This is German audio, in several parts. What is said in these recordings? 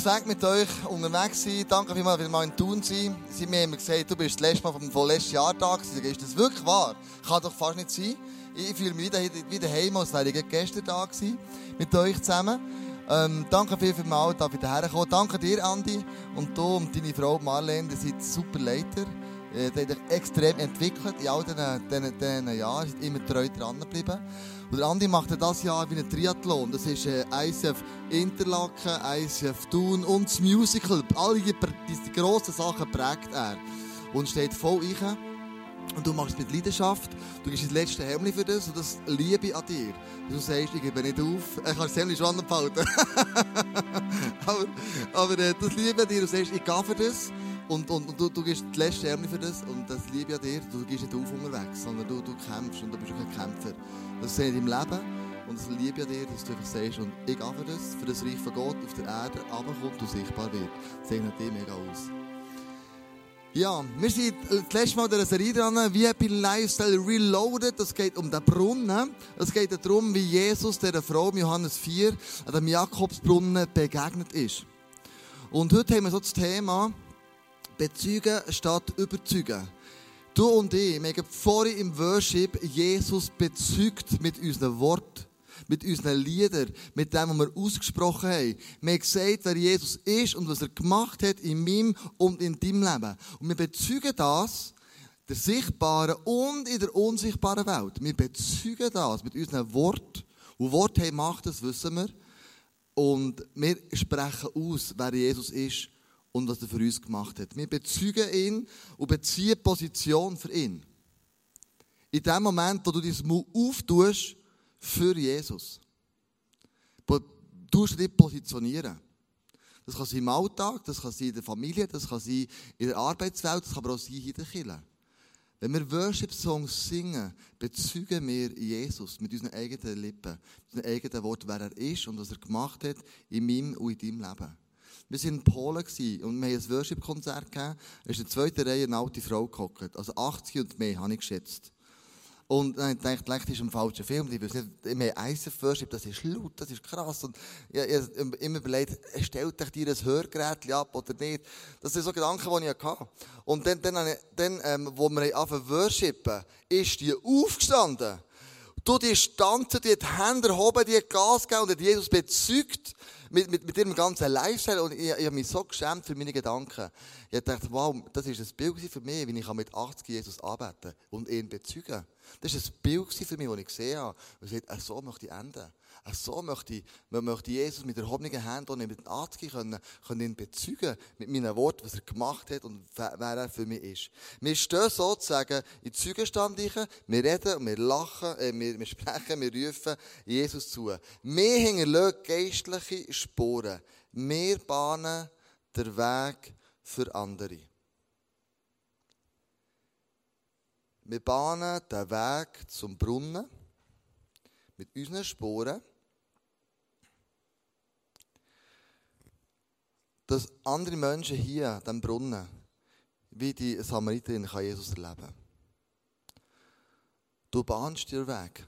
Fängt mit euch unterwegs sein. Danke vielmals, dass wir mal in Thun sind. Sie haben mir gesagt, du bist das letzte Mal vom, letzten Jahr da gewesen. Ist das wirklich wahr? Kann doch fast nicht sein. Ich fühle mich wieder, heim, als wäre ich gestern da gewesen. Mit euch zusammen. Ähm, danke viel, vielmals, dass ihr hergekommen Danke dir, Andi. Und du und deine Frau Marlene, ihr seid super Leiter. Äh, die sich extrem entwickelt in all diesen, diesen, diesen Jahren. Seid immer treu dran geblieben. Und der Andi macht das Jahr wie ein Triathlon. Das ist äh, ICF Interlaken, ICF Thun und das Musical. Alle die, die grossen Sachen prägt er. Und steht voll rein. Und du machst es mit Leidenschaft. Du gibst das letzte Hemd für das und das liebe an dir. Du sagst, ich gebe nicht auf. Ich kann das Hemd schon behalten. aber aber äh, das liebe an dir. Du sagst, ich gehe für das. Und, und, und du, du gibst das letzte Hemd für das. Und das liebe ich an dir. Du gehst nicht auf unterwegs, sondern du, du kämpfst und du bist auch ein Kämpfer. Das sehe ich im Leben. Und das liebe ich an dir, dass du einfach sagst, und ich gehe für das, für das Reich von Gott auf der Erde runterkommt und sichtbar wird. Das zeichnet dich mega aus. Ja, wir sind das letzte Mal in dieser Serie dran, VIP Lifestyle Reloaded. Das geht um den Brunnen. Es geht darum, wie Jesus der Frau Johannes 4 an dem Jakobsbrunnen begegnet ist. Und heute haben wir so das Thema Bezeugen statt Überzeugen. Du und ich, wir haben vorhin im Worship Jesus bezeugt mit unseren Worten, mit unseren Liedern, mit dem, was wir ausgesprochen haben. Wir haben gesagt, wer Jesus ist und was er gemacht hat in meinem und in deinem Leben. Und wir bezeugen das der sichtbaren und in der unsichtbaren Welt. Wir bezeugen das mit unseren Worten. Und Worte haben Macht, das wissen wir. Und wir sprechen aus, wer Jesus ist und was er für uns gemacht hat. Wir bezeugen ihn und beziehen Position für ihn. In dem Moment, wo du dein Mund auftust für Jesus, tust du dich positionieren. Das kann sein im Alltag, das kann sein in der Familie, das kann sein in der Arbeitswelt, das kann aber auch sein in der Kirche. Wenn wir Worship-Songs singen, bezeugen wir Jesus mit unseren eigenen Lippen, mit unseren eigenen Worten, wer er ist und was er gemacht hat in meinem und in deinem Leben. Wir waren in Polen und wir haben ein Worship-Konzert gegeben. Da ist in der zweiten Reihe eine alte Frau gehockt. Also 80 und mehr, habe ich geschätzt. Und dann habe ich gedacht, das ist ein falscher Film. Ich weiß nicht, wir haben ISF-Worship, das ist laut, das ist krass. Und ich, habe immer überlegt, stellt euch dir ein Hörgerät ab oder nicht? Das sind so Gedanken, die ich hatte. Und dann, dann, dann ähm, wo wir anfangen worshipen, ist die aufgestanden. Du, die tanzen, die die Hände erhoben, die Gas gegeben und hat Jesus bezeugt mit, mit, mit ihrem ganzen Lifestyle. Und ich, ich habe mich so geschämt für meine Gedanken. Ich dachte, wow, das ist ein Bild für mich, wie ich mit 80 Jesus arbeiten und ihn bezeugen Das war ein Bild für mich, das ich gesehen habe. Und ich sagte, so möchte ich enden. So möchte ich, möchte Jesus mit erhobenen Händen und mit den Arzt können, können ihn bezeugen mit meinen Worten, was er gemacht hat und wer er für mich ist. Wir stehen sozusagen in Zeugenstand, wir reden und wir lachen, äh, wir, wir sprechen, wir rufen Jesus zu. Wir hinterlassen geistliche Spuren. Wir bahnen den Weg für andere. Wir bahnen den Weg zum Brunnen mit unseren Spuren. Dass andere Menschen hier diesem Brunnen, wie die Samariterin, kann Jesus erleben. Du bahnst dir Weg.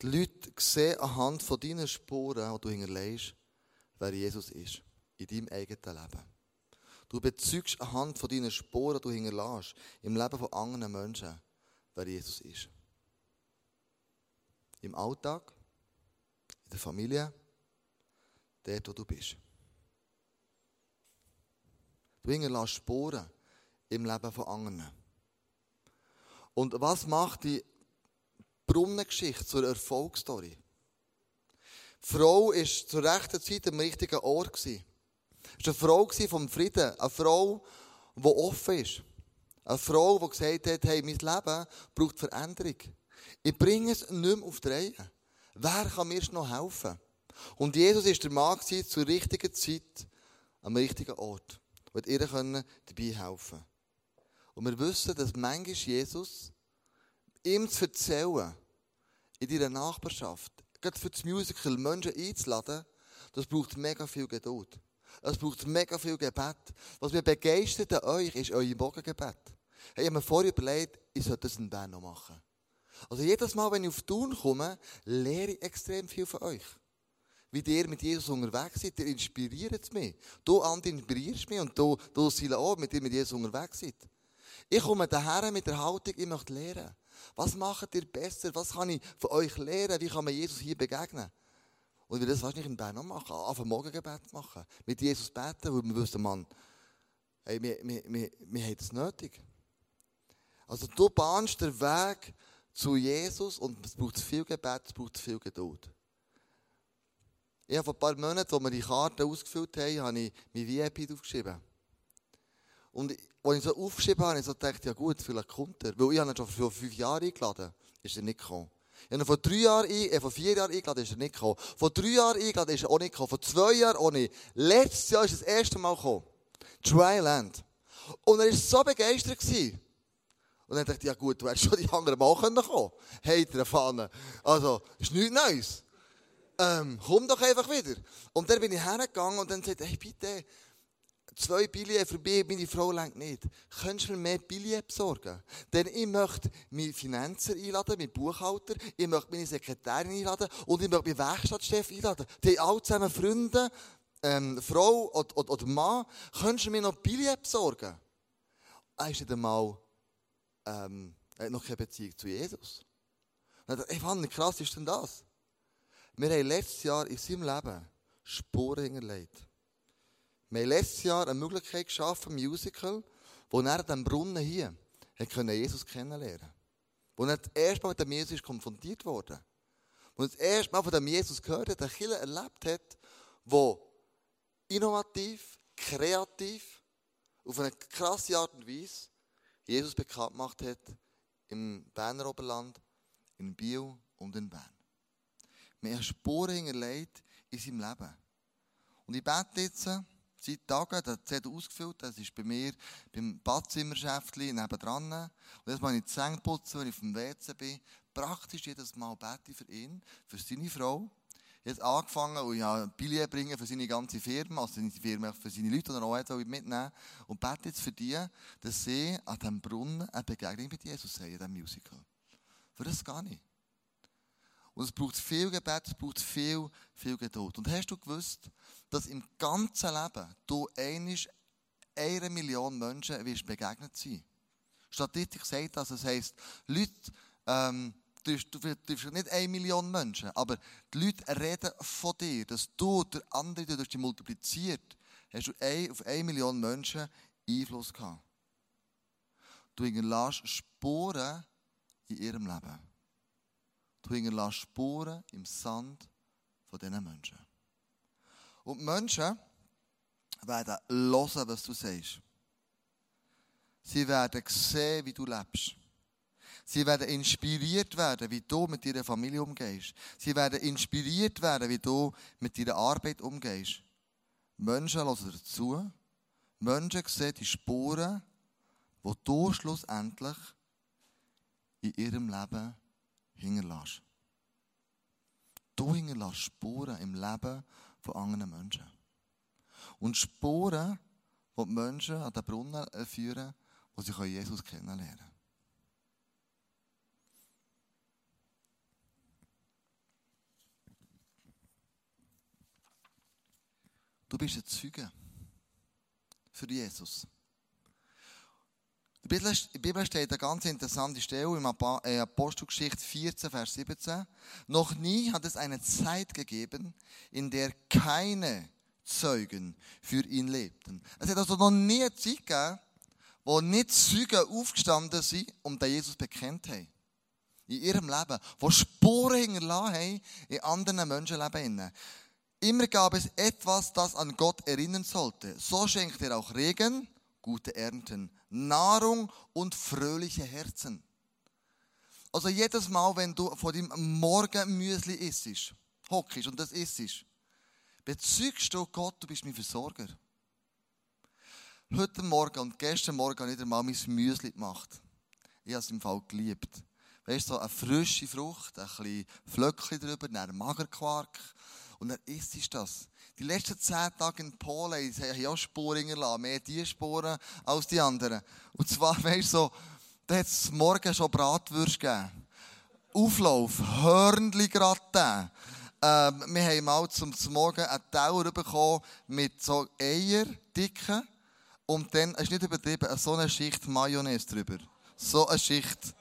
Die Leute sehen anhand von deinen Spuren, die du hinterlässt, wer Jesus ist. In deinem eigenen Leben. Du bezeugst anhand von deinen Spuren, die du hinterlässt, im Leben von anderen Menschen, wer Jesus ist. Im Alltag, in der Familie, dort, wo du bist. Du hinterlässt Spuren im Leben von anderen. Und was macht die Brunnengeschichte zur Erfolgsstory? Die Frau war zur rechten Zeit am richtigen Ort. Es war eine Frau vom Frieden, eine Frau, die offen ist. Eine Frau, die gesagt hat, hey, mein Leben braucht Veränderung. Ich bringe es nicht mehr auf die Reihe. Wer kann mir noch helfen? Und Jesus war der Mann zur richtigen Zeit am richtigen Ort und ihr können dabei helfen. Und wir wissen, dass manchmal Jesus ihm zu erzählen, in deiner Nachbarschaft, gerade für das Musical Menschen einzuladen, das braucht mega viel Geduld. Es braucht mega viel Gebet. Was mir begeistert an euch, ist euer Morgengebet. Hey, ich habe mir vorher überlegt, ich sollte das in Bern noch machen. Also jedes Mal, wenn ich auf Tun komme, lehre ich extrem viel von euch. Wie ihr mit Jesus unterwegs seid. Ihr inspiriert mich. Du, Andi, inspirierst mich und du, du Sila auch, mit dir mit Jesus unterwegs seid. Ich komme daher mit der Haltung, ich möchte lernen. Was macht ihr besser? Was kann ich von euch lernen? Wie kann man Jesus hier begegnen? Und wir das wahrscheinlich in Bern machen, auf ein Morgengebet machen. Mit Jesus beten, weil wir wissen, Mann, hey, wir, wir, wir, wir haben es nötig. Also du bahnst den Weg zu Jesus und es braucht viel Gebet, es braucht viel Geduld. Ich vor ein paar Monaten, als wir die Karte ausgefüllt haben, habe ich mein VIP aufgeschrieben. Und als ich so aufgeschrieben habe, habe ich gedacht, ja gut, vielleicht kommt er. Weil ich habe ihn schon vor fünf Jahren eingeladen, ist er nicht gekommen. Ich habe ihn vor drei Jahren, äh, vor vier Jahren eingeladen, ist er nicht gekommen. Vor drei Jahren eingeladen, ist er auch nicht gekommen. Vor zwei Jahren auch nicht. Letztes Jahr ist er das erste Mal gekommen. Dryland. Und er war so begeistert. Gewesen. Und dann dachte ich, ja gut, du hättest schon die anderen Mal kommen können. Hey, der Pfanne. Also, ist nichts Neues. Ähm, komm doch einfach wieder. Und dann bin ich hergegangen und dann sagte hey bitte, zwei Billets für mich, meine Frau lenkt nicht. Könntest du mir mehr Billets besorgen? Denn ich möchte meine Finanzer einladen, meinen Buchhalter, ich möchte meine Sekretärin einladen und ich möchte meinen Werkstattchef einladen. Die haben alle zusammen Freunde, ähm, Frau oder, oder, oder Mann. Könntest du mir noch Billets besorgen? Er ist nicht einmal, ähm, er hat noch keine Beziehung zu Jesus. Und ich dachte, ey, Mann, krass ist denn das? Wir haben letztes Jahr in seinem Leben Spuren hinterlegt. Wir haben letztes Jahr eine Möglichkeit geschaffen, ein Musical, wo er diesem Brunnen hier können Jesus kennenlernen Wo er das erste Mal mit dem Jesus konfrontiert wurde. Wo er das erste Mal von dem Jesus gehört hat, der Killer erlebt hat, wo innovativ, kreativ, auf eine krasse Art und Weise Jesus bekannt gemacht hat im Berner Oberland, in Biel und in Bern. Wir haben Spuren hinterlegt in seinem Leben. Und ich bete jetzt seit Tagen, der hat ausgefüllt, das ist bei mir beim Badzimmerschäftchen nebendran. Und jetzt mache ich die Zähne putzen, wenn ich auf dem WC bin. Praktisch jedes Mal bete ich für ihn, für seine Frau. Jetzt angefangen, und ja, Billett bringen für seine ganze Firma, also seine Firma für seine Leute, die er auch hat, mitnehmen. Und bete jetzt für die, dass sie an diesem Brunnen eine Begegnung mit Jesus haben, in diesem Musical. Für das gar nicht. Und es braucht viel Gebet, es braucht viel, viel Geduld. Und hast du gewusst, dass im ganzen Leben du einisch eine Million Menschen wirst begegnet sein? Statistik sagt das, das heisst, Leute, ähm, du triffst nicht eine Million Menschen, aber die Leute reden von dir, dass du der andere, der durch dich multipliziert, hast du auf eine Million Menschen Einfluss gehabt. Du hinterlässt Spuren in ihrem Leben. Du hinterlässt Spuren im Sand von diesen Menschen. Und die Menschen werden hören, was du sagst. Sie werden sehen, wie du lebst. Sie werden inspiriert werden, wie du mit deiner Familie umgehst. Sie werden inspiriert werden, wie du mit deiner Arbeit umgehst. Menschen hören dazu. Menschen sehen die Spuren, die du schlussendlich in ihrem Leben hinterlässt. Du hinterlässt Spuren im Leben von anderen Menschen. Und Spuren, die die Menschen an den Brunnen führen, wo sie Jesus kennenlernen können. Du bist ein Zeuge für Jesus. In der Bibel steht eine ganz interessante Stelle in äh, Apostelgeschichte 14, Vers 17. Noch nie hat es eine Zeit gegeben, in der keine Zeugen für ihn lebten. Es hat also noch nie eine Zeit gegeben, wo nicht Zeugen aufgestanden sind und den Jesus bekennt haben. In ihrem Leben. Wo Spuren hinterlassen haben in anderen Menschenleben. Immer gab es etwas, das an Gott erinnern sollte. So schenkt er auch Regen gute Ernten, Nahrung und fröhliche Herzen. Also jedes Mal, wenn du von dem Morgenmüsli isst, hockst und das isst, bezeugst du Gott, du bist mein Versorger. Heute Morgen und gestern Morgen habe ich mal mein Müsli gemacht. Ich habe es im Fall geliebt. Weißt du, so eine frische Frucht, ein bisschen Flöckchen drüber, dann Magerquark. Und dann isst du das. Die letzten zehn Tage in Polen haben auch Spuren hinterlassen. Mehr die Spuren als die anderen. Und zwar, weißt du, so, da hat es morgen schon Bratwürste gegeben. Auflauf, Hörnli gratin, Ähm, wir haben mal zum, Morgen einen Teller bekommen mit so Eier, dicken. Und dann, es ist nicht übertrieben, so eine Schicht Mayonnaise drüber. So eine Schicht.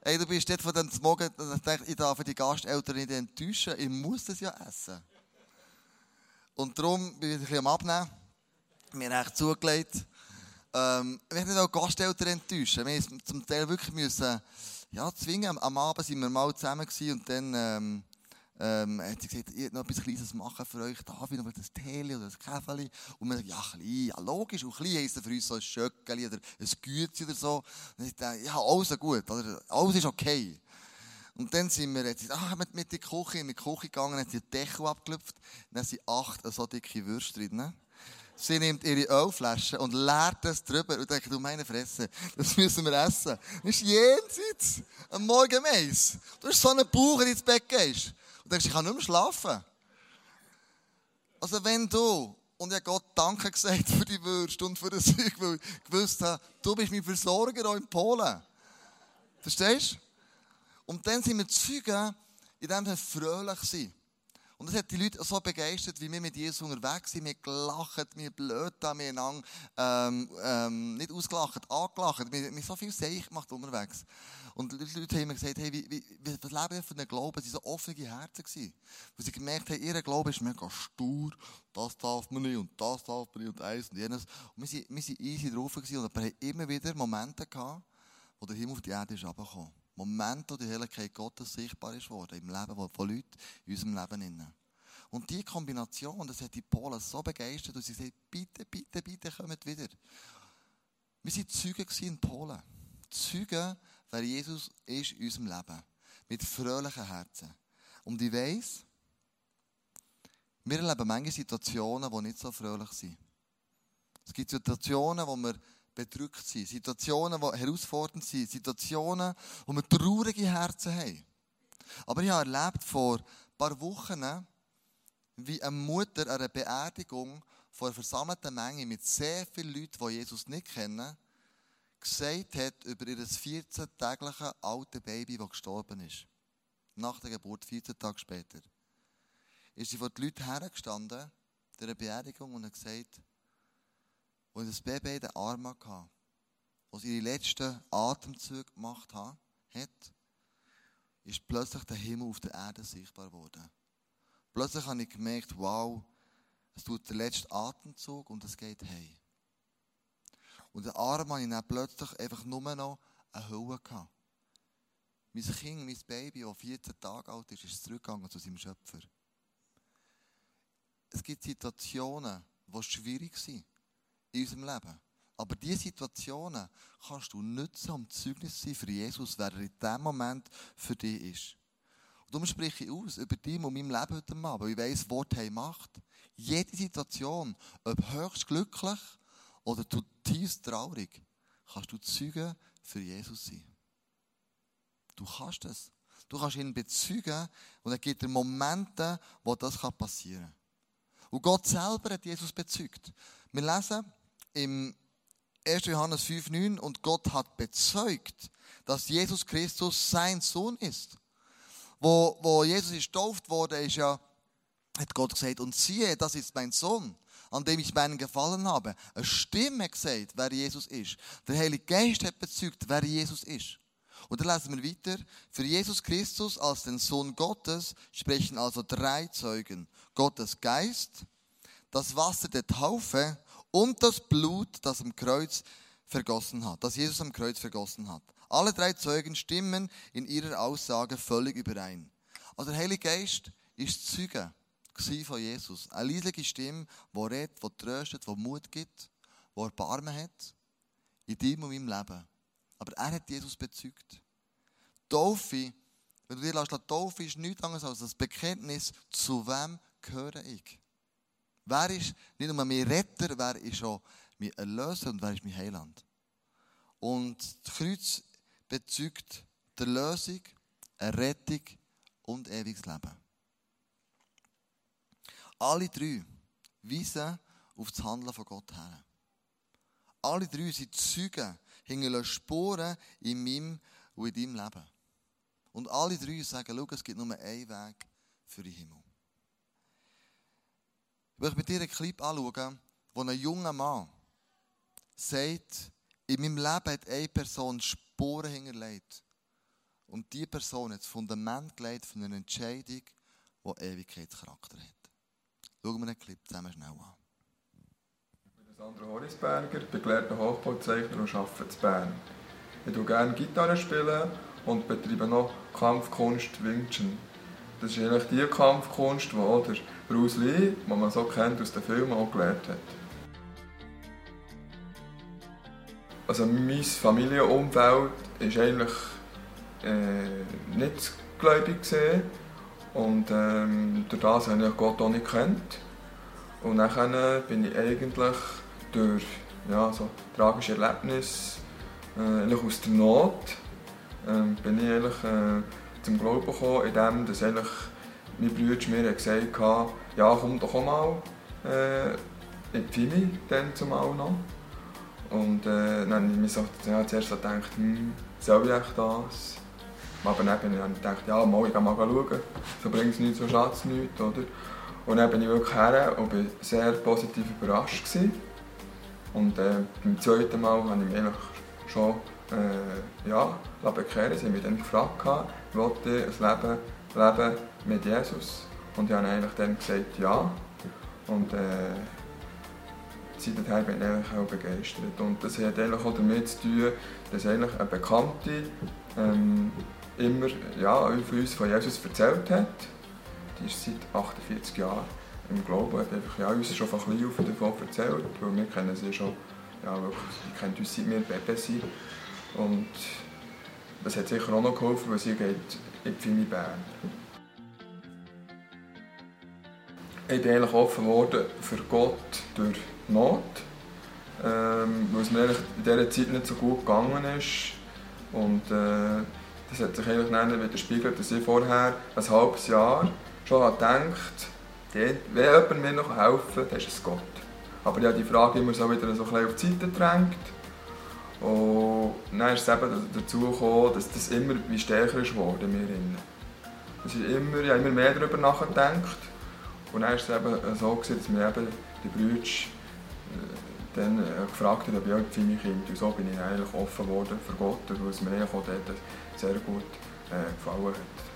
Ey, du bist dort von dem Morgen, ich ich darf die Gasteltern nicht enttäuschen. Ich muss das ja essen. Und darum bin ich ein bisschen am Abnehmen. Mir echt zugelegt. Ähm, wir nicht auch Gasteltern enttäuschen. Wir mussten zum Teil wirklich müssen, ja, zwingen. Am Abend waren wir mal zusammen und dann ähm, ähm, hat sie gesagt, ich noch etwas Kleines machen für euch. Darf ich noch ein Tee oder ein Käfeli? Und wir sagen, ja, klein, ja, logisch. Und klein heisst für uns so ein Schöckeli oder ein Gützi oder so. Und ich dachte, ja, alles gut, alles ist okay. Und dann sind wir jetzt ah, mit, mit der Küche, in die Küche gegangen, hat den Deckel abgelüpft. Dann sind acht so dicke Würste drin. Sie nimmt ihre Ölflasche und leert das drüber und denkt, du meine Fresse, das müssen wir essen. Das ist jenseits am Morgen Mais. Du hast so einen Bauch, du ins Bett gehst. Und denkst, ich kann nicht mehr schlafen. Also wenn du, und ich habe Gott Danke gesagt für die Würste und für das Zeug, weil ich gewusst habe, du bist mein Versorger auch in Polen. Verstehst du? Und dann sind wir Zeugen, in dem wir fröhlich sind. Und das hat die Leute so begeistert, wie wir mit Jesus unterwegs sind. Wir gelacht, wir blöd da, wir haben ähm, ähm, nicht ausgelacht, angelacht. Wir, haben so viel Seich gemacht unterwegs. Und die Leute haben mir gesagt, hey, wie, wie, was leben wir für einen Glauben? Sie waren so offene Herzen. Gewesen, weil sie gemerkt haben, ihr Glaube ist mega stur. Das darf man nicht und das darf man nicht und eins und jenes. Und wir waren easy drauf gewesen, und wir haben immer wieder Momente gehabt, wo der Himmel auf die Erde ist runtergekommen. Momente, wo die Helligkeit Gottes sichtbar ist worden im Leben von Leuten in unserem Leben. Und diese Kombination, das hat die Polen so begeistert, dass sie gesagt bitte, bitte, bitte, kommt wieder. Wir waren Zeugen in Polen. Zeugen, wer Jesus ist in unserem Leben. Mit fröhlichen Herzen. Und ich weiss, wir erleben manche Situationen, die nicht so fröhlich sind. Es gibt Situationen, wo wir bedrückt sind, Situationen, die herausfordernd sind, Situationen, wo wir traurige Herzen haben. Aber ich habe erlebt vor ein paar Wochen, wie eine Mutter an einer Beerdigung vor einer versammelten Menge mit sehr vielen Leuten, die Jesus nicht kennen, gesagt hat über ihr 14-tägliche alte Baby, das gestorben ist. Nach der Geburt, 14 Tage später. Ist sie vor die Leute hergestanden, der Beerdigung, und hat gesagt, als das Baby in den Arm hatte, als ihre letzten Atemzüge gemacht hat, ist plötzlich der Himmel auf der Erde sichtbar geworden. Plötzlich habe ich gemerkt, wow, es tut der letzte Atemzug und es geht heim. Und der Arm hatte ich dann plötzlich einfach nur noch eine Hülle gehabt. Mein Kind, mein Baby, das 14 Tage alt ist, ist zurückgegangen zu seinem Schöpfer. Es gibt Situationen, die schwierig sind in unserem Leben. Aber diese Situationen kannst du nutzen, um Zeugnis zu sein für Jesus, wer er in diesem Moment für dich ist. Und darum spreche ich aus über dich und meinem Leben heute Abend, weil ich weiss, Wort haben Macht. Jede Situation, ob höchst glücklich oder zutiefst traurig, kannst du Zeugen für Jesus sein. Du kannst es. Du kannst ihn bezeugen und er gibt dir Momente, wo das passieren kann. Und Gott selber hat Jesus bezeugt. Wir lesen im 1. Johannes 5,9 und Gott hat bezeugt, dass Jesus Christus sein Sohn ist. Wo, wo Jesus ist getauft wurde, ist ja, hat Gott gesagt, und siehe, das ist mein Sohn, an dem ich meinen gefallen habe. Eine Stimme gesagt, wer Jesus ist. Der Heilige Geist hat bezeugt, wer Jesus ist. Und dann lesen wir weiter. Für Jesus Christus als den Sohn Gottes sprechen also drei Zeugen. Gottes Geist, das Wasser der Taufe und das Blut, das am Kreuz vergossen hat, das Jesus am Kreuz vergossen hat. Alle drei Zeugen stimmen in ihrer Aussage völlig überein. Also der Heilige Geist ist Zeuge von Jesus. Eine leisliche Stimme, die redet, die tröstet, die Mut gibt, die Erbarmen hat in deinem und meinem Leben. Aber er hat Jesus bezeugt. Taufe, wenn du dir lässt, Taufe ist nichts anderes als das Bekenntnis, zu wem gehöre ich. Wer ist nicht nur mein Retter, wer ist auch mein Erlöser und wer ist mein Heiland? Und das Kreuz bezeugt der Lösung, eine Rettung und ewiges Leben. Alle drei weisen auf das Handeln von Gott her. Alle drei sind Zeugen, hinterlassen Spuren in meinem und in deinem Leben. Und alle drei sagen, schau, es gibt nur einen Weg für den Himmel. Ich möchte mit dir einen Clip anschauen, wo ein junger Mann sagt, in meinem Leben hat eine Person Spuren hinterlegt. Und diese Person hat das Fundament gelegt von einer Entscheidung, die Ewigkeitscharakter hat. Schauen wir den Clip zusammen schnell an. Ich bin Sandro Horisberger, beglehrter Hochbauzeichner und arbeite in Bern. Ich spiele gerne Gitarre spielen und betreibe noch Kampfkunst Wing. Das ist eigentlich die Kampfkunst, die auch Bruce Lee, den man so kennt aus den Filmen, auch gelernt hat. Also mein Familienumfeld war eigentlich äh, nicht gläubig und ähm, durch das habe ich Gott auch nicht gekannt. Und dann bin ich eigentlich durch ja, so tragische Erlebnisse äh, aus der Not äh, bin ich eigentlich, äh, zum Glauben gekommen, indem dass eigentlich mein Bruder mir gesagt hat, ja komm doch auch mal äh, in die Fimi, dann zumal noch. Und äh, dann habe ich mir so, ja, zuerst so gedacht, hm, soll ich echt das? Aber dann habe ich gedacht, ja, mal, ich gehe mal schauen. So bringt es nichts, so schadet es nichts, oder? Und dann bin ich wirklich her und war sehr positiv überrascht. Gewesen. Und äh, beim zweiten Mal habe ich mich eigentlich schon äh, ja, bekehren. Sie haben mich dann gefragt, wollte ich ein Leben leben mit Jesus? Und ich habe eigentlich dann gesagt, ja. Und äh, seitdem bin ich eigentlich auch begeistert. Und das hat eigentlich auch damit zu tun, dass eigentlich eine Bekannte ähm, immer ja, von uns von Jesus erzählt hat. Die ist seit 48 Jahren im Glauben, hat einfach, ja, uns schon von klein davon erzählt, weil wir kennen sie schon, ja, wirklich, die kennen uns seit wir Babys sind. Und das hat sicher auch noch geholfen, weil sie geht in die Pfimi Bern. Ich bin eigentlich offen geworden für Gott durch Not, ähm, weil es mir in dieser Zeit nicht so gut gegangen ist. Und äh, das hat sich eigentlich dann widerspiegelt, dass ich vorher ein halbes Jahr schon gedacht wenn jemand mir noch helfen dann ist es Gott. Aber ich habe die Frage immer so wieder so ein bisschen auf die Seite gedrängt. Und dann ist es eben dazu gekommen, dass das immer wie stärker ist geworden in mir. Das ist immer, ich habe immer mehr darüber nachgedacht. Und dann ist es eben so, gewesen, dass mir eben die Brüder äh, dann äh, gefragt haben, ob ich auch für mein Kind. Und so bin ich eigentlich offen geworden für Gott, weil es mir auch dort sehr gut äh, gefallen hat.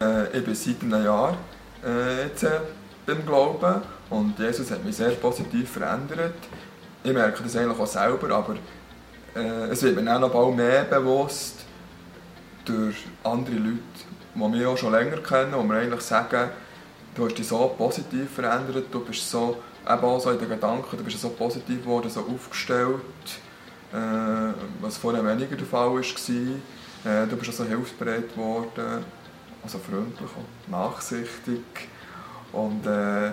Äh, ich bin seit einem Jahr äh, jetzt, äh, beim Glauben und Jesus hat mich sehr positiv verändert. Ich merke das eigentlich auch selber, aber äh, es wird mir auch noch bald mehr bewusst durch andere Leute, die mich auch schon länger kennen und mir eigentlich sagen, du hast dich so positiv verändert, du bist so, eben auch so in den Gedanken, du bist so positiv geworden, so aufgestellt, äh, was vorher weniger der Fall war. Äh, du bist auch so hilfsbereit geworden, also freundlich und nachsichtig. Und äh,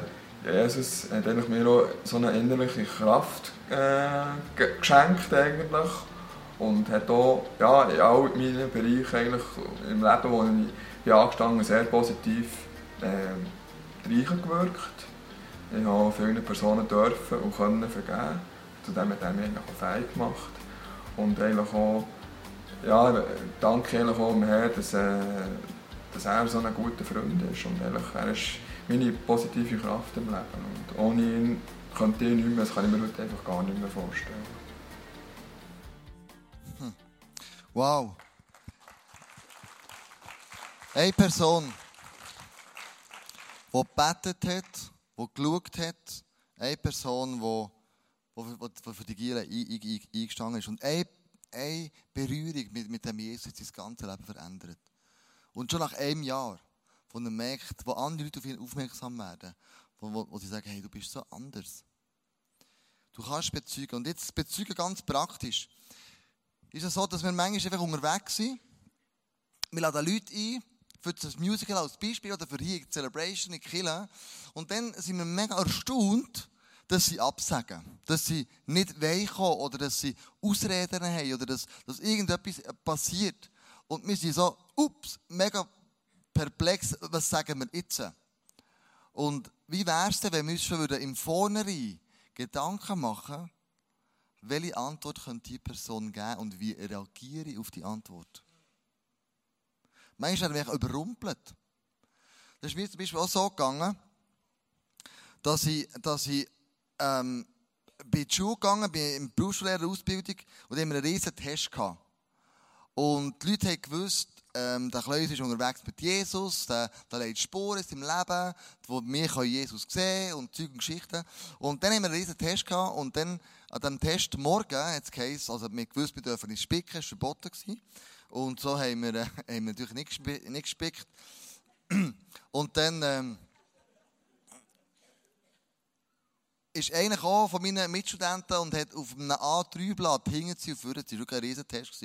Jesus hat eigentlich mir auch so eine innerliche Kraft äh, geschenkt eigentlich und hat auch ja, in all meinen Bereichen eigentlich im Leben, wo ich bin angestanden sehr positiv äh, reingewirkt. Ich habe vielen Personen dürfen und können vergeben. Zudem hat er mich auch fähig gemacht. Und eigentlich auch, ja, danke eigentlich auch dem Herrn, dass, äh, dass er so ein guter Freund ist. Und eigentlich, er ist meine positive Kraft im Leben. Und ohne ihn könnte ich nicht mehr, das kann ich mir heute einfach gar nicht mehr vorstellen. Hm. Wow. Eine Person, die gebetet hat, die geschaut hat, eine Person, die, für die Giele eingestanden ist und eine, eine Berührung mit, mit dem Jesus sein ganzes Leben verändert. Und schon nach einem Jahr wo er merkt, wo andere Leute auf ihn aufmerksam werden, wo, wo, wo sie sagen, hey, du bist so anders. Du kannst bezeugen. Und jetzt bezeugen ganz praktisch. Ist es so, dass wir manchmal einfach unterwegs sind. Wir laden Leute ein, für das Musical als Beispiel oder für hier die Celebration in Kille. Und dann sind wir mega erstaunt, dass sie absagen. Dass sie nicht weichen oder dass sie Ausreden haben oder dass, dass irgendetwas passiert. Und wir sind so, ups, mega perplex, was sagen wir jetzt? Und wie wäre es denn, wenn wir uns schon im Vornherein Gedanken machen, welche Antwort könnte die Person geben und wie reagiere ich auf die Antwort? Manchmal werden wir überrumpelt. Das ist mir zum Beispiel auch so gegangen, dass ich, dass ich ähm, bin in die Schule gegangen, bin in Berufsschullehrerausbildung und haben einen riesen Test gehabt. Und die Leute haben gewusst, ähm, der Kleus ist unterwegs mit Jesus, der, der legt Spuren in seinem Leben, wo wir Jesus sehen und Zeug und Geschichten. Und dann haben wir einen riesen Test gehabt und dann an diesem Test morgen hat es geheißen, also wir gewusst, wir dürfen nicht spicken, das war verboten. Gewesen. Und so haben wir, äh, haben wir natürlich nicht, nicht gespickt. Und dann ähm, ist einer von meinen Mitstudenten und hat auf einem A3-Blatt hinten sie auf vorne, das war ein Riesentest,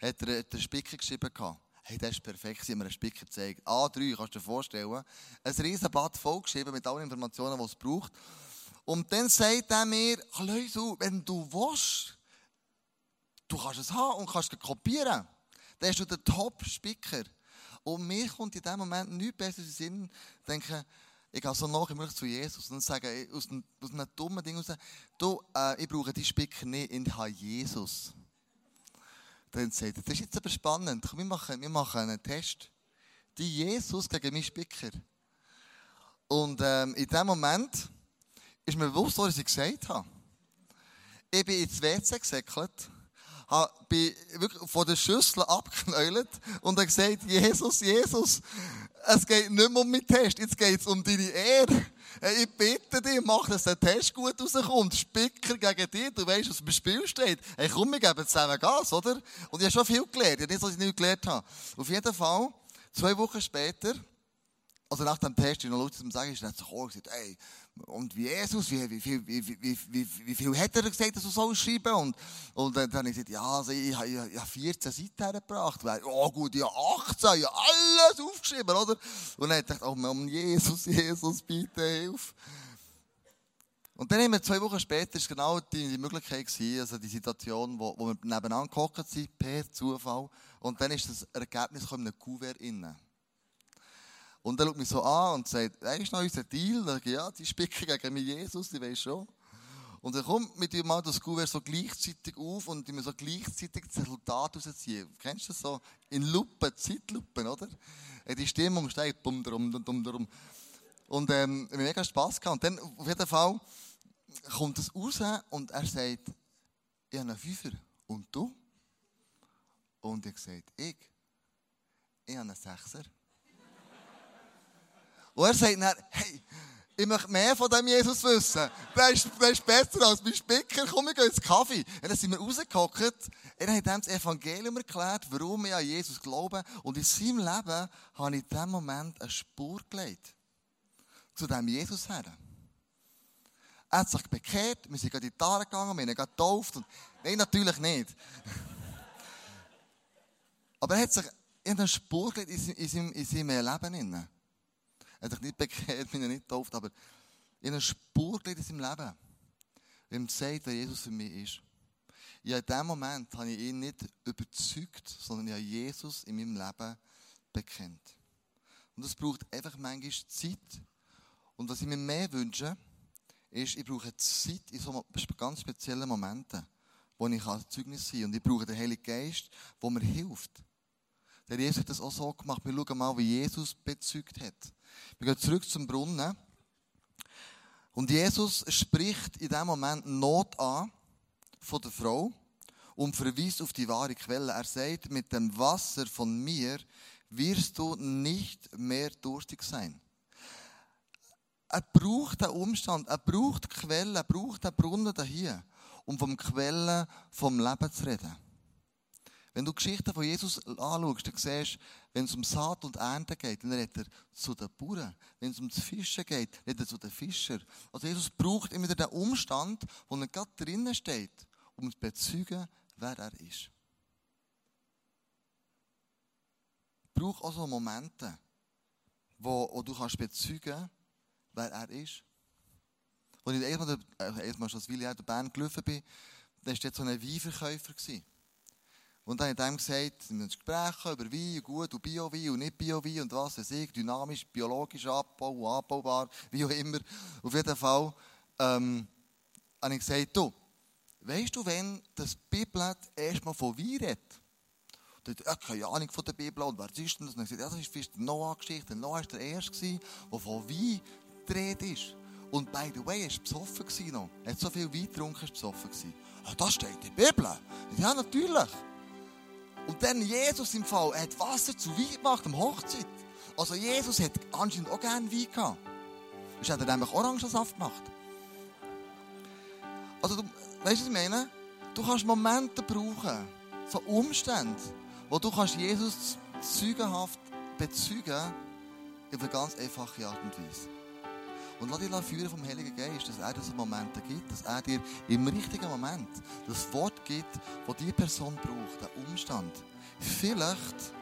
hat er den Spicker geschrieben gehabt. Hey, das ist perfekt, sie haben mir einen Spicker gezeigt. A3, kannst du dir vorstellen. Ein Riesenblatt vollgeschrieben mit allen Informationen, die es braucht. Und dann sagt er mir, Leute, wenn du willst, du kannst es haben und kannst es kopieren. Dann hast du den Top-Spicker. Und mir kommt in dem Moment nichts besser in den Sinn, denke, ich gehe so nach, ich möchte zu Jesus und sage aus einem, aus einem dummen Ding raus, du, äh, ich brauche die Spicker nicht, ich habe Jesus. Dann sagt er, das ist jetzt aber spannend, wir machen, wir machen einen Test. Die Jesus gegen meinen Spicker. Und ähm, in dem Moment ist mir bewusst, was ich gesagt habe. Ich bin ins WC gesäckelt bin wirklich von der Schüssel abgeknäult und habe gesagt, Jesus, Jesus, es geht nicht mehr um meinen Test, jetzt geht es um deine Ehre. Ich bitte dich, mach, dass der Test gut rauskommt. Spicker gegen dich, du weißt, was im Spiel steht. Hey, komm, wir geben zusammen Gas, oder? Und ich habe schon viel gelernt, ich habe nicht, was ich nicht gelernt habe. Auf jeden Fall, zwei Wochen später, also nach dem Test, ich noch Leute zum Sagen, ist er zu und gesagt, ey, und wie Jesus, wie, wie, wie, wie, wie, wie, wie viel hat er gesagt, dass du so schreiben und, und dann habe ich gesagt, ja, also ich, ich, ich habe 14 Seiten hergebracht. Oh gut, ich habe 18, ich habe alles aufgeschrieben, oder? Und dann habe ich oh Mann, Jesus, Jesus, bitte hilf. Und dann haben wir zwei Wochen später, ist genau die, die Möglichkeit gewesen, also die Situation, wo, wo wir nebeneinander gehockt sind, per Zufall. Und dann ist das Ergebnis in einem Kuvert innen. Und er schaut mich so an und sagt, das ist noch unser Deal. Dann ich, ja, die spicken gegen mich Jesus, die weiß schon. Und er kommt mit dir mal das Kuvert so gleichzeitig auf und ich mir so gleichzeitig das Resultat rausziehen. Kennst du das so? In Lupen, Zeitlupen, oder? Die Stimmung steigt, bumm, drum, dumm, drum. Und ähm, wir haben mega Spass gehabt. Und dann, auf jeden Fall, kommt es raus und er sagt, ich habe einen Fünfer. Und du? Und ich sagt, ich? Ich habe einen Sechser. Und er sagt dann, hey, ich möchte mehr von dem Jesus wissen. Der ist, der ist besser als mein Spicker. Komm, wir gehen ins Kaffee. Und dann sind wir rausgehockt. Er hat ihm das Evangelium erklärt, warum wir an Jesus glauben. Und in seinem Leben habe ich in diesem Moment eine Spur gelegt. Zu dem Jesus her. Er hat sich bekehrt, wir sind gerade in die Tare gegangen, wir haben ihn getauft. Und Nein, natürlich nicht. Aber er hat sich in eine Spur gelegt in seinem, in seinem Leben. Er hat sich nicht bekehrt, bin er nicht getauft, aber in einer Spur in seinem Leben. Wenn ihm sagt, wer Jesus für mich ist. Ja, in dem Moment habe ich ihn nicht überzeugt, sondern ich habe Jesus in meinem Leben bekennt. Und das braucht einfach manchmal Zeit. Und was ich mir mehr wünsche, ist, ich brauche Zeit in so ganz speziellen Momenten, wo ich Zeugnis sein kann. Und ich brauche den Heiligen Geist, der mir hilft. Der Jesus hat das auch so gemacht. Wir schauen mal, wie Jesus bezeugt hat. Wir gehen zurück zum Brunnen. Und Jesus spricht in dem Moment Not an von der Frau und verweist auf die wahre Quelle. Er sagt, mit dem Wasser von mir wirst du nicht mehr durstig sein. Er braucht den Umstand, er braucht die Quelle, er braucht den Brunnen hier, um vom Quellen vom Leben zu reden. Wenn du Geschichten von Jesus anschaust, dann siehst du, wenn es um Saat und Ernte geht, dann redet er zu den Bauern. Wenn es um das Fischen geht, redet er zu den Fischern. Also Jesus braucht immer den Umstand, wo er gerade drinnen steht, um zu bezeugen, wer er ist. Braucht also Momente, wo, wo du kannst bezeugen, wer er ist. Als ich erstmal, äh, erstmal schon als Willi in Bern gelaufen bin, dann war dort so ein Weinverkäufer. Und dann hat er ihm gesagt, wir Gespräche über Wein, gut und Bio-Wein und nicht Bio-Wein und was weiß ich, dynamisch, biologisch Abbau und abbaubar, wie auch immer. Auf jeden Fall ähm, habe ich gesagt, du, weißt du, wenn das Bibel erstmal von Wein redet? Der hat ja, keine Ahnung von der Bibel. Und wer ist denn das? Und er sagt, ja, das ist die Noah-Geschichte. Noah war der Erste, der von Wein gedreht ist. Und by the way, er war besoffen. Er hat so viel Wein getrunken, er war besoffen. Ah, das steht in der Bibel. Ja, natürlich. Und dann Jesus im Fall, er hat Wasser zu Wein gemacht am Hochzeit. Also Jesus hat anscheinend auch gerne Wein gehabt. Sonst hat er nämlich Orangensaft gemacht. Also, du, weißt du, was ich meine? Du kannst Momente brauchen, so Umstände, wo du kannst Jesus zeugenhaft bezeugen auf eine ganz einfache Art und Weise. Und lass dich führen vom Heiligen Geist, dass er dir so Momente gibt, dass er dir im richtigen Moment das Wort gibt, das die Person braucht, den Umstand. Vielleicht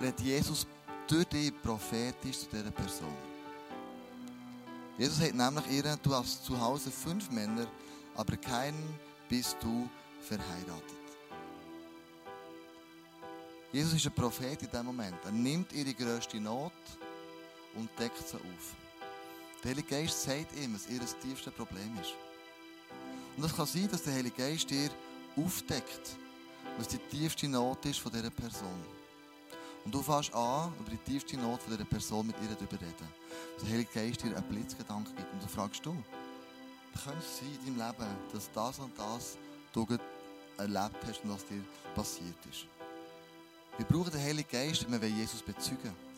redet Jesus durch dich prophetisch zu dieser Person. Jesus sagt nämlich ihr, du hast zu Hause fünf Männer, aber keinen bist du verheiratet. Jesus ist ein Prophet in diesem Moment. Er nimmt ihre grösste Not und deckt sie auf. Der Heilige Geist sagt ihm, was ihr tiefstes Problem ist. Und es kann sein, dass der Heilige Geist dir aufdeckt, was die tiefste Not ist von dieser Person. Und du fängst an, über die tiefste Not von dieser Person mit ihr darüber reden. Der Heilige Geist dir einen Blitzgedanke gibt. Und dann fragst du, könnte es sein in deinem Leben, dass das und das du erlebt hast und was dir passiert ist. Wir brauchen den Heiligen Geist, wenn wir Jesus bezeugen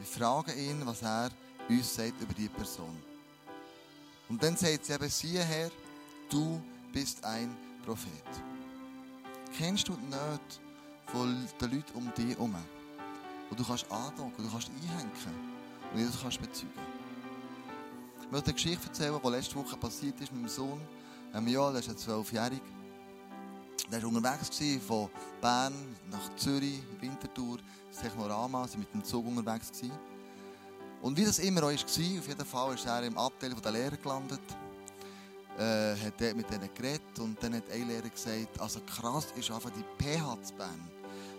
wir fragen ihn, was er uns sagt über diese Person. Und dann sagt sie eben, siehe Herr, du bist ein Prophet. Kennst du die Nöte von den Leuten um dich herum? Wo du kannst andocken, du kannst einhängen und Jesus kannst bezeugen. Ich möchte eine Geschichte erzählen, die letzte Woche passiert ist mit meinem Sohn. Ähm, ja, er ist zwölfjährig. Er war unterwegs von Bern nach Zürich, Winterthur, das Technorama, sie mit dem Zug unterwegs gewesen. Und wie das immer auch war, auf jeden Fall ist er im Abteil der Lehrer gelandet, äh, hat dort mit denen geredet und dann hat ein Lehrer gesagt, also krass ist einfach die PH zu Bern.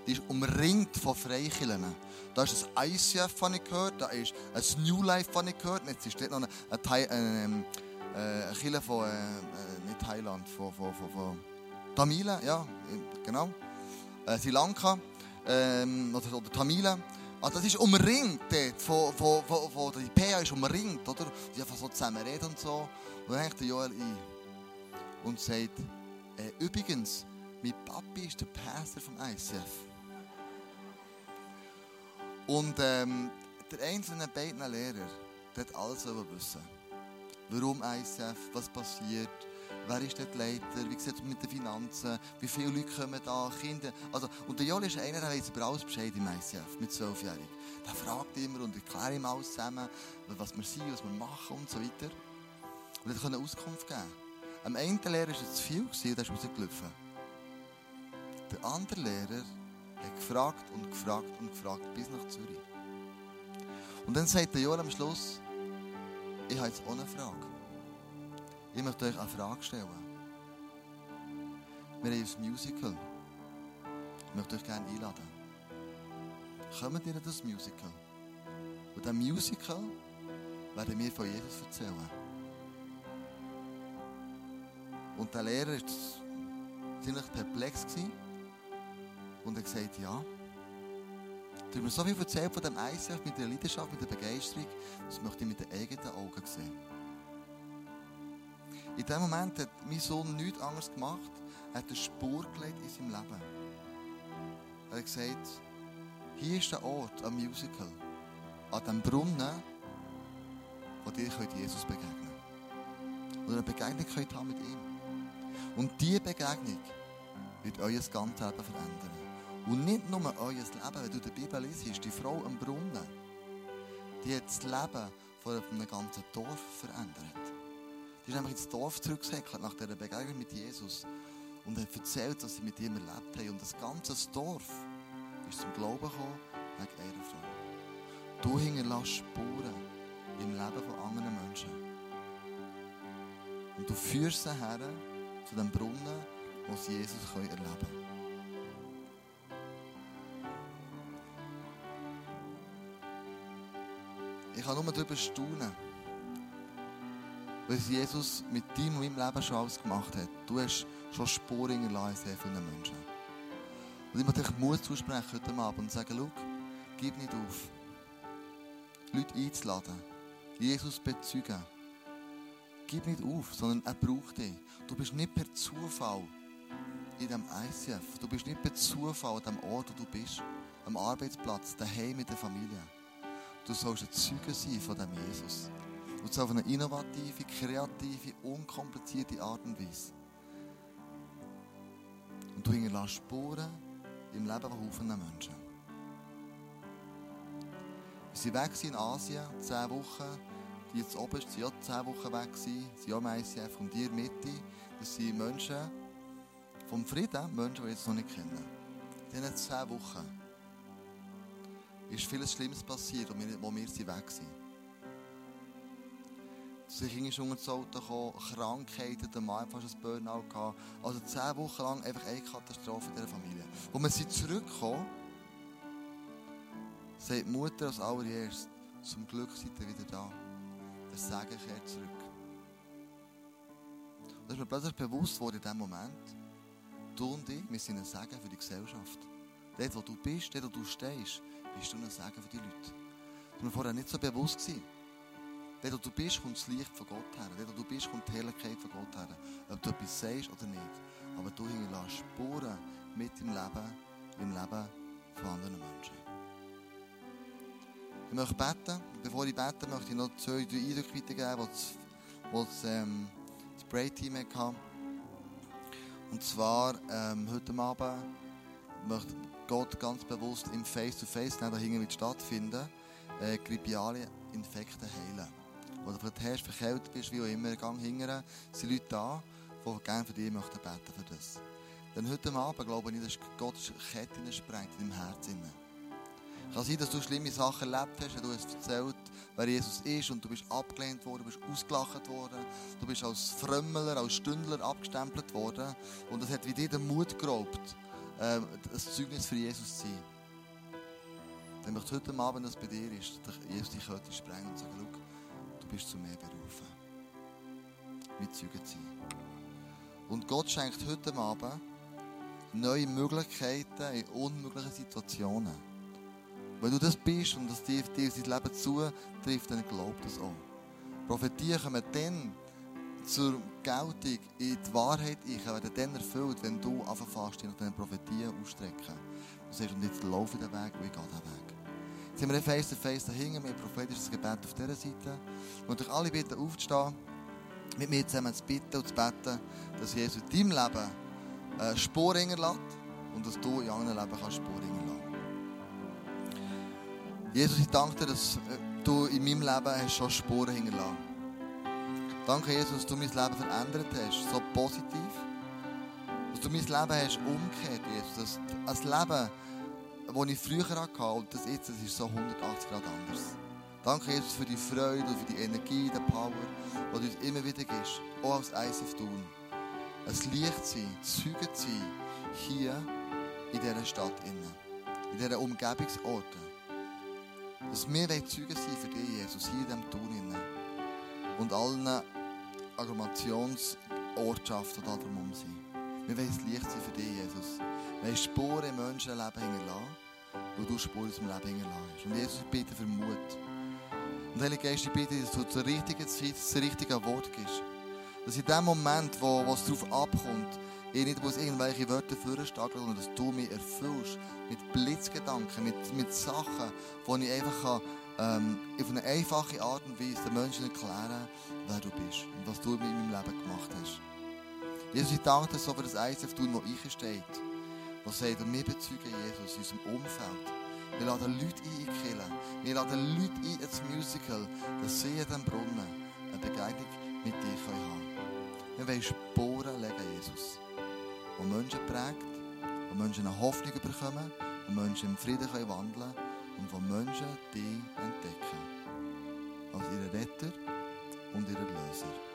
Die ist umringt von Freikirchen. Da ist ein ICF, das ich gehört, da ist ein New Life, das ich gehört Jetzt ist dort noch eine, eine, eine, eine Kirche von, äh, nicht Thailand, von, von, von, von Tamilen, ja, genau. Äh, Sri Lanka ähm, oder, oder Tamilen. Also das ist umringt dort, von, von, von, von die PA ist umringt, oder? Sie einfach so zusammen reden und so. Und dann hängt der Joel ein und sagt, äh, übrigens, mein Papi ist der Pastor vom ICF. Und ähm, der einzelne beiden Lehrer, der hat alles wissen. Warum ICF, was passiert, Wer ist dort Leiter? Wie sieht es mit den Finanzen? Wie viele Leute kommen da? Kinder? Also, und der Joel ist einer, der weiß über alles Bescheid im ICF, mit zwölfjährig. Der fragt immer und erklärt ihm alles zusammen, was wir sind, was wir machen und so weiter. Und er konnte Auskunft geben. Am einen Lehrer war es zu viel und der ist rausgelaufen. Der andere Lehrer hat gefragt und gefragt und gefragt bis nach Zürich. Und dann sagt der Joel am Schluss, ich habe jetzt eine Frage. Ich möchte euch eine Frage stellen. Wir haben ein Musical. Ich möchte euch gerne einladen. Kommt ihr in das Musical? Und diesem Musical werden wir von Jesus erzählen. Und der Lehrer war ziemlich perplex und er gesagt, ja. Du hast mir so viel erzählt von dem ICF mit der Leidenschaft, mit der Begeisterung, das möchte ich mit den eigenen Augen sehen. In dem Moment hat mein Sohn nichts anderes gemacht, er hat eine Spur gelegt in seinem Leben. Er hat gesagt, hier ist der Ort, ein Musical, an dem Brunnen, wo ihr Jesus begegnen könnt. Oder eine Begegnung könnt haben mit ihm. Und diese Begegnung wird euer ganzes Leben verändern. Und nicht nur euer Leben, wenn du die Bibel liest, die Frau am Brunnen, die hat das Leben von einem ganzen Dorf verändert. Die ist nämlich ins Dorf zurückgesäckelt nach dieser Begegnung mit Jesus und hat erzählt, was sie mit ihm erlebt haben. Und das ganze Dorf ist zum Glauben gekommen wegen ihrer Frau. Du hinterlässt Spuren im Leben von anderen Menschen. Und du führst sie her zu dem Brunnen, wo sie Jesus erleben können. Ich kann nur darüber staunen was Jesus mit deinem und meinem Leben schon alles gemacht hat. Du hast schon Spuren hinterlassen in sehr vielen Menschen. Und ich möchte euch Mut zusprechen heute Abend und sagen, schau, gib nicht auf. Leute einzuladen, Jesus bezeugen. Gib nicht auf, sondern er braucht dich. Du bist nicht per Zufall in diesem ICF. Du bist nicht per Zufall an dem Ort, wo du bist. Am Arbeitsplatz, daheim mit der Familie. Du sollst ein Zeuge sein von dem Jesus. Und zwar auf eine innovative, kreative, unkomplizierte Art und Weise. Und du hinterlässt Spuren im Leben von Haufen Menschen. Wir waren weg in Asien, zehn Wochen. Die jetzt oben waren auch zehn Wochen weg, sie sind auch im ICF. Und die Mitte, das sind Menschen vom Frieden, Menschen, die wir jetzt noch nicht kennen. In diesen zehn Wochen ist vieles Schlimmes passiert, wo wir, wo wir weg sind. Sie sind unter das Auto gekommen, Krankheiten, der Mann fast ein Burnout gehabt. Also zehn Wochen lang einfach eine Katastrophe in dieser Familie. Wo wir sie zurückkommen, sagt die Mutter als allererst, zum Glück seid ihr wieder da. Der Segen kehrt zurück. Und das ist mir plötzlich bewusst worden in diesem Moment, du und ich, wir sind ein Segen für die Gesellschaft. Dort, wo du bist, dort, wo du stehst, bist du ein Segen für die Leute. Das war mir vorher nicht so bewusst. Gewesen. Dort, wo du bist, kommt das Licht von Gott her. Dort, wo du bist, kommt die Herrlichkeit von Gott her. Ob du etwas sagst oder nicht. Aber du hinterlässt Spuren mit im Leben, im Leben von anderen Menschen. Ich möchte beten. Bevor ich bete, möchte ich noch zwei, drei Eindrücke weitergeben, die das, ähm, das Spray-Team hatte. Und zwar ähm, heute Abend möchte Gott ganz bewusst im Face-to-Face, -face, da hinten stattfinden, äh, grippiale Infekte heilen. Oder vielleicht hast, verkältet bist, wie auch immer, gang hingern, sind Leute da, die gerne für dich möchten beten für das. Denn heute Abend glaube ich, dass Gott Ketten sprengt in deinem Herzen. Kann sein, dass du schlimme Sachen erlebt hast, wenn du hast erzählt, wer Jesus ist und du bist abgelehnt worden, du bist ausgelacht worden, du bist als Frömmler, als Stündler abgestempelt worden und das hat wie dir den Mut geraubt, ein Zeugnis für Jesus zu sein. Dann möchte heute Abend, dass es bei dir ist, dass Jesus dich heute sprengen und sagen, schau, bist zu mehr berufen. Mit Zeugen sein. Und Gott schenkt heute Abend neue Möglichkeiten in unmöglichen Situationen. Wenn du das bist und das dir, dir sein Leben zutrifft, dann glaub das auch. Prophetien kommen dann zur Geltung in die Wahrheit ich werden dann erfüllt, wenn du anfängst, nach diesen Prophetien ausstrecken. Du sagst, und jetzt laufe ich den Weg und ich gehe den Weg. Jetzt wir face to face dahinter, wir prophetisches Gebet auf dieser Seite. Und euch alle bitten aufzustehen, mit mir zusammen zu bitten und zu beten, dass Jesus in deinem Leben äh, Spuren hinterlässt und dass du in anderen Leben kannst Spuren hinterlassen. Jesus, ich danke dir, dass du in meinem Leben hast schon Spuren hinterlassen. Danke, Jesus, dass du mein Leben verändert hast, so positiv. Dass du mein Leben hast umgekehrt, Jesus. Dass das Leben, das ich früher hatte und das jetzt, das ist so 180 Grad anders. Danke, Jesus, für die Freude und für die Energie, die Power, die du uns immer wieder gibst. Auch als ICF tun. Ein Licht sein, Zeuge sein, hier in dieser Stadt. In dieser Umgebungsorte. Dass wir Zeugen sein für dich, Jesus, hier in diesem Tun. Und allen Aggloomerationsortschaften, die da drumherum sind. Wir wollen das Licht sein für dich, Jesus. Wir wollen Spuren im Menschenleben hinterlassen, wo du Spuren in unserem Leben hinterlassen hast. Und Jesus, ich bitte für Mut. Und Heilige Geist, ich bitte, dass du zur richtigen Zeit das richtige Wort gibst. Dass in dem Moment, wo, wo es darauf abkommt, ich nicht muss irgendwelche Wörter vorstellen, sondern dass du mich erfüllst mit Blitzgedanken, mit, mit Sachen, die ich einfach kann, ähm, auf eine einfache Art und Weise den Menschen erklären, wer du bist und was du in meinem Leben gemacht hast. Jesus, ich danke dir so für das Eis auf tun, wo ich steht. Wo sagt, wir bezeugen Jesus in unserem Umfeld. Wir laden Leute ein in die Kirche. Wir laden Leute ein ins Musical, dass sie in diesem Brunnen eine Begegnung mit dir haben können. Wir wollen Sporen legen, Jesus. Wo Menschen prägt, wo Menschen eine Hoffnung bekommen, wo Menschen im Frieden wandeln können und wo Menschen dich entdecken. Als ihren Retter und ihren Löser.